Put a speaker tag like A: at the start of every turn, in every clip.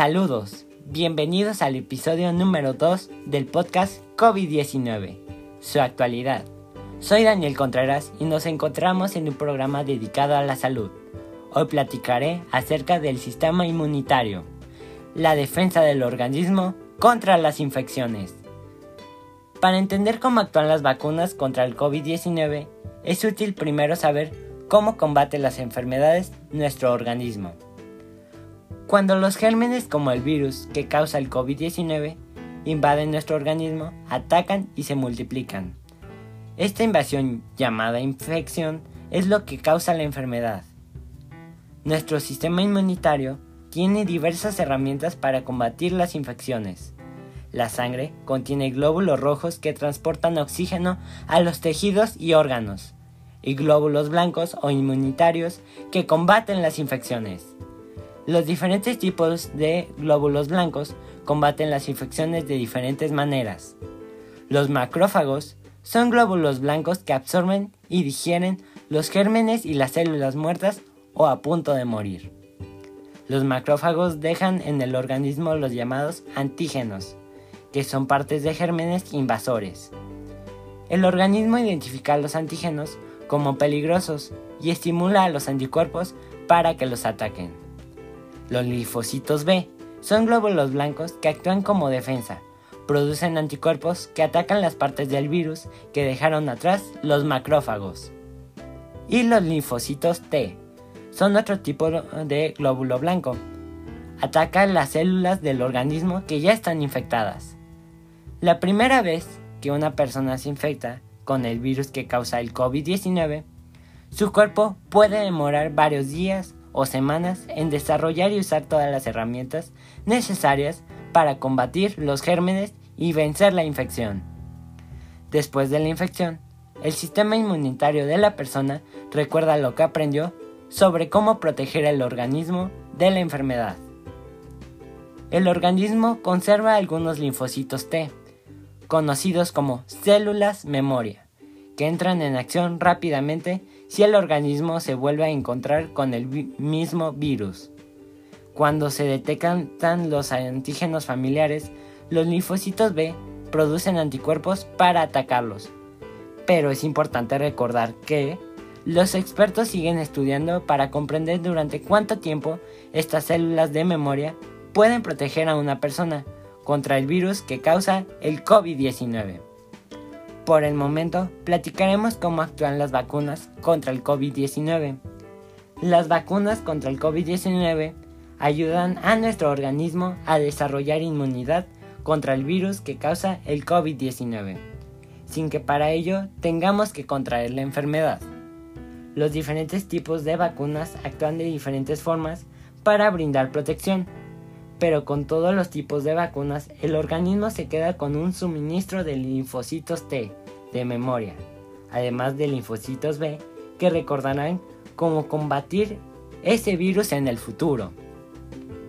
A: Saludos, bienvenidos al episodio número 2 del podcast COVID-19, su actualidad. Soy Daniel Contreras y nos encontramos en un programa dedicado a la salud. Hoy platicaré acerca del sistema inmunitario, la defensa del organismo contra las infecciones. Para entender cómo actúan las vacunas contra el COVID-19, es útil primero saber cómo combate las enfermedades nuestro organismo. Cuando los gérmenes como el virus que causa el COVID-19 invaden nuestro organismo, atacan y se multiplican. Esta invasión, llamada infección, es lo que causa la enfermedad. Nuestro sistema inmunitario tiene diversas herramientas para combatir las infecciones. La sangre contiene glóbulos rojos que transportan oxígeno a los tejidos y órganos, y glóbulos blancos o inmunitarios que combaten las infecciones. Los diferentes tipos de glóbulos blancos combaten las infecciones de diferentes maneras. Los macrófagos son glóbulos blancos que absorben y digieren los gérmenes y las células muertas o a punto de morir. Los macrófagos dejan en el organismo los llamados antígenos, que son partes de gérmenes invasores. El organismo identifica los antígenos como peligrosos y estimula a los anticuerpos para que los ataquen. Los linfocitos B son glóbulos blancos que actúan como defensa. Producen anticuerpos que atacan las partes del virus que dejaron atrás los macrófagos. Y los linfocitos T son otro tipo de glóbulo blanco. Atacan las células del organismo que ya están infectadas. La primera vez que una persona se infecta con el virus que causa el COVID-19, su cuerpo puede demorar varios días o semanas en desarrollar y usar todas las herramientas necesarias para combatir los gérmenes y vencer la infección. Después de la infección, el sistema inmunitario de la persona recuerda lo que aprendió sobre cómo proteger el organismo de la enfermedad. El organismo conserva algunos linfocitos T, conocidos como células memoria, que entran en acción rápidamente si el organismo se vuelve a encontrar con el mismo virus. Cuando se detectan los antígenos familiares, los linfocitos B producen anticuerpos para atacarlos. Pero es importante recordar que los expertos siguen estudiando para comprender durante cuánto tiempo estas células de memoria pueden proteger a una persona contra el virus que causa el COVID-19. Por el momento, platicaremos cómo actúan las vacunas contra el COVID-19. Las vacunas contra el COVID-19 ayudan a nuestro organismo a desarrollar inmunidad contra el virus que causa el COVID-19, sin que para ello tengamos que contraer la enfermedad. Los diferentes tipos de vacunas actúan de diferentes formas para brindar protección, pero con todos los tipos de vacunas el organismo se queda con un suministro de linfocitos T de memoria, además de linfocitos B que recordarán cómo combatir ese virus en el futuro.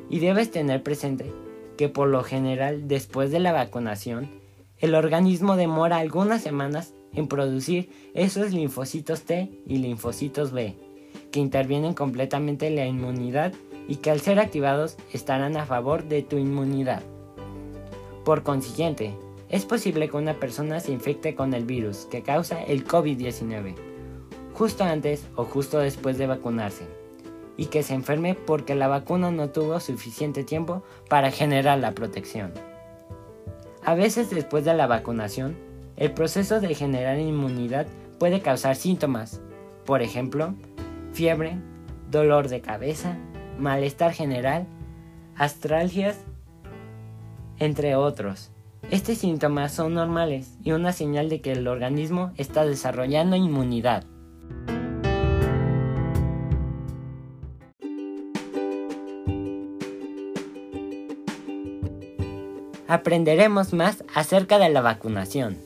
A: Y debes tener presente que por lo general después de la vacunación, el organismo demora algunas semanas en producir esos linfocitos T y linfocitos B, que intervienen completamente en la inmunidad y que al ser activados estarán a favor de tu inmunidad. Por consiguiente, es posible que una persona se infecte con el virus que causa el COVID-19, justo antes o justo después de vacunarse, y que se enferme porque la vacuna no tuvo suficiente tiempo para generar la protección. A veces después de la vacunación, el proceso de generar inmunidad puede causar síntomas, por ejemplo, fiebre, dolor de cabeza, malestar general, astralgias, entre otros. Estos síntomas son normales y una señal de que el organismo está desarrollando inmunidad. Aprenderemos más acerca de la vacunación.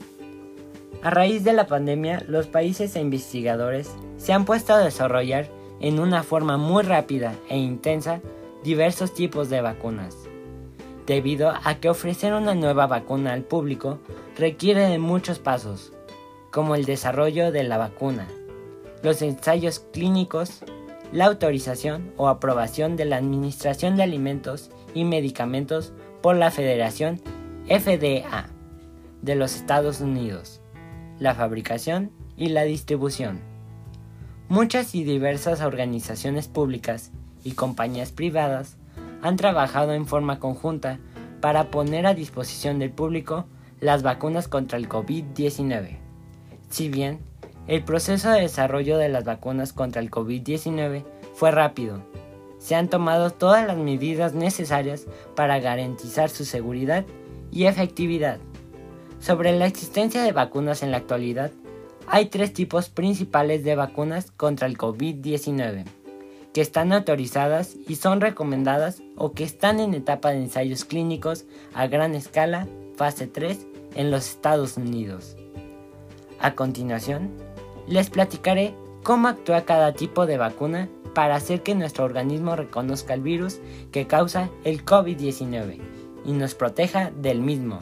A: A raíz de la pandemia, los países e investigadores se han puesto a desarrollar en una forma muy rápida e intensa diversos tipos de vacunas debido a que ofrecer una nueva vacuna al público requiere de muchos pasos, como el desarrollo de la vacuna, los ensayos clínicos, la autorización o aprobación de la Administración de Alimentos y Medicamentos por la Federación FDA de los Estados Unidos, la fabricación y la distribución. Muchas y diversas organizaciones públicas y compañías privadas han trabajado en forma conjunta para poner a disposición del público las vacunas contra el COVID-19. Si bien el proceso de desarrollo de las vacunas contra el COVID-19 fue rápido, se han tomado todas las medidas necesarias para garantizar su seguridad y efectividad. Sobre la existencia de vacunas en la actualidad, hay tres tipos principales de vacunas contra el COVID-19 que están autorizadas y son recomendadas o que están en etapa de ensayos clínicos a gran escala, fase 3, en los Estados Unidos. A continuación, les platicaré cómo actúa cada tipo de vacuna para hacer que nuestro organismo reconozca el virus que causa el COVID-19 y nos proteja del mismo.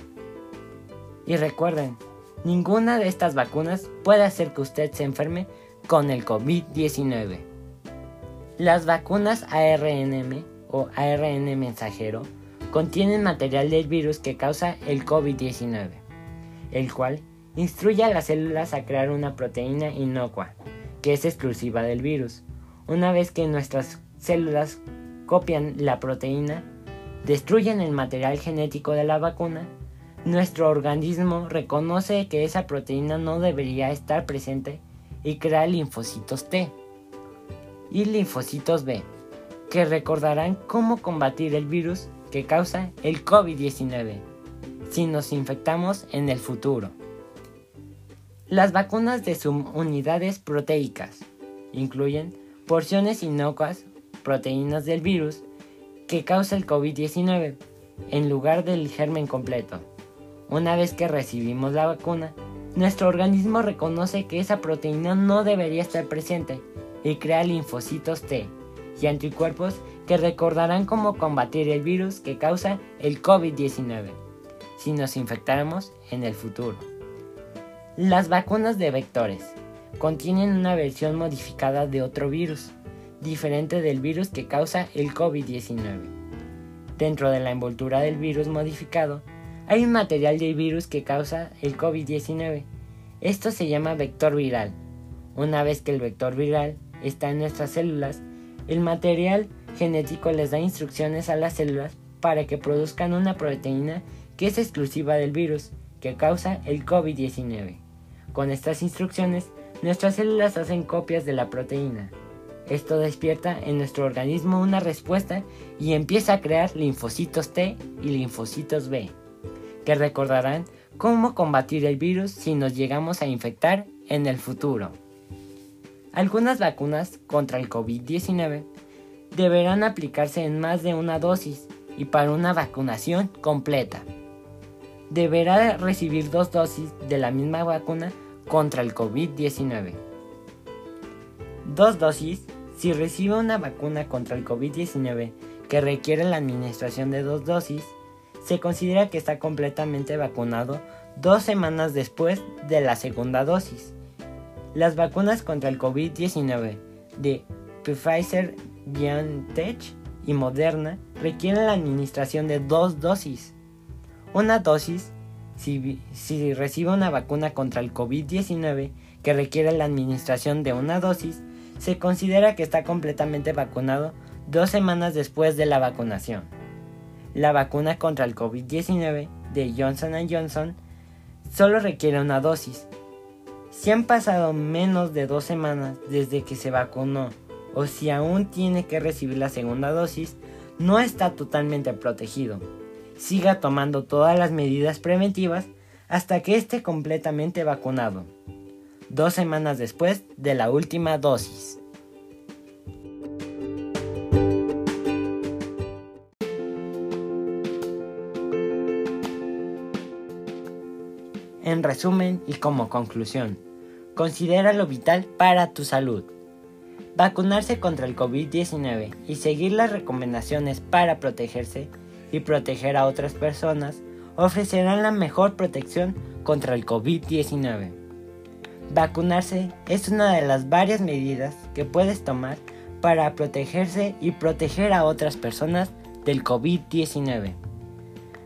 A: Y recuerden, ninguna de estas vacunas puede hacer que usted se enferme con el COVID-19. Las vacunas ARNM o ARN mensajero contienen material del virus que causa el COVID-19, el cual instruye a las células a crear una proteína inocua, que es exclusiva del virus. Una vez que nuestras células copian la proteína, destruyen el material genético de la vacuna, nuestro organismo reconoce que esa proteína no debería estar presente y crea linfocitos T y linfocitos B, que recordarán cómo combatir el virus que causa el COVID-19 si nos infectamos en el futuro. Las vacunas de subunidades proteicas incluyen porciones inocuas, proteínas del virus que causa el COVID-19, en lugar del germen completo. Una vez que recibimos la vacuna, nuestro organismo reconoce que esa proteína no debería estar presente y crea linfocitos T y anticuerpos que recordarán cómo combatir el virus que causa el COVID-19 si nos infectáramos en el futuro. Las vacunas de vectores contienen una versión modificada de otro virus, diferente del virus que causa el COVID-19. Dentro de la envoltura del virus modificado hay un material del virus que causa el COVID-19. Esto se llama vector viral. Una vez que el vector viral está en nuestras células, el material genético les da instrucciones a las células para que produzcan una proteína que es exclusiva del virus que causa el COVID-19. Con estas instrucciones, nuestras células hacen copias de la proteína. Esto despierta en nuestro organismo una respuesta y empieza a crear linfocitos T y linfocitos B, que recordarán cómo combatir el virus si nos llegamos a infectar en el futuro. Algunas vacunas contra el COVID-19 deberán aplicarse en más de una dosis y para una vacunación completa. Deberá recibir dos dosis de la misma vacuna contra el COVID-19. Dos dosis si recibe una vacuna contra el COVID-19 que requiere la administración de dos dosis, se considera que está completamente vacunado dos semanas después de la segunda dosis. Las vacunas contra el COVID-19 de Pfizer, BioNTech y Moderna requieren la administración de dos dosis. Una dosis si, si recibe una vacuna contra el COVID-19 que requiere la administración de una dosis, se considera que está completamente vacunado dos semanas después de la vacunación. La vacuna contra el COVID-19 de Johnson Johnson solo requiere una dosis, si han pasado menos de dos semanas desde que se vacunó o si aún tiene que recibir la segunda dosis, no está totalmente protegido. Siga tomando todas las medidas preventivas hasta que esté completamente vacunado. Dos semanas después de la última dosis. En resumen y como conclusión, considera lo vital para tu salud. Vacunarse contra el COVID-19 y seguir las recomendaciones para protegerse y proteger a otras personas ofrecerán la mejor protección contra el COVID-19. Vacunarse es una de las varias medidas que puedes tomar para protegerse y proteger a otras personas del COVID-19.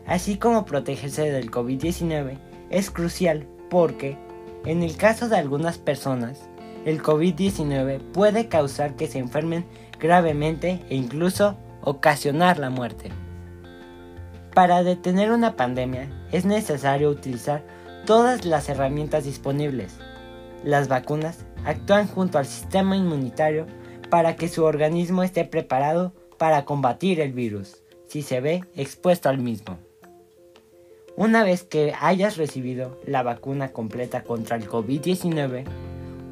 A: Así como protegerse del COVID-19 es crucial porque, en el caso de algunas personas, el COVID-19 puede causar que se enfermen gravemente e incluso ocasionar la muerte. Para detener una pandemia es necesario utilizar todas las herramientas disponibles. Las vacunas actúan junto al sistema inmunitario para que su organismo esté preparado para combatir el virus si se ve expuesto al mismo. Una vez que hayas recibido la vacuna completa contra el COVID-19,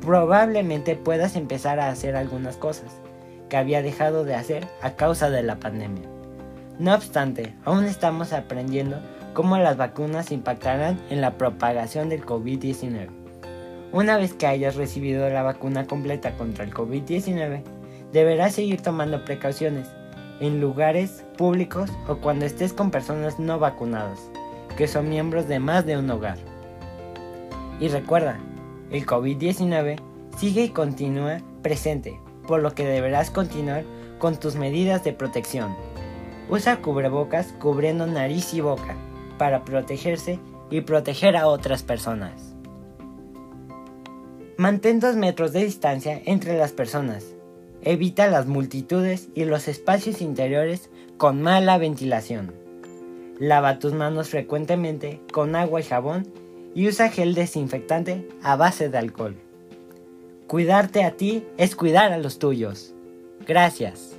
A: probablemente puedas empezar a hacer algunas cosas que había dejado de hacer a causa de la pandemia. No obstante, aún estamos aprendiendo cómo las vacunas impactarán en la propagación del COVID-19. Una vez que hayas recibido la vacuna completa contra el COVID-19, deberás seguir tomando precauciones en lugares públicos o cuando estés con personas no vacunadas, que son miembros de más de un hogar. Y recuerda, el COVID-19 sigue y continúa presente, por lo que deberás continuar con tus medidas de protección. Usa cubrebocas cubriendo nariz y boca para protegerse y proteger a otras personas. Mantén dos metros de distancia entre las personas. Evita las multitudes y los espacios interiores con mala ventilación. Lava tus manos frecuentemente con agua y jabón y usa gel desinfectante a base de alcohol. Cuidarte a ti es cuidar a los tuyos. Gracias.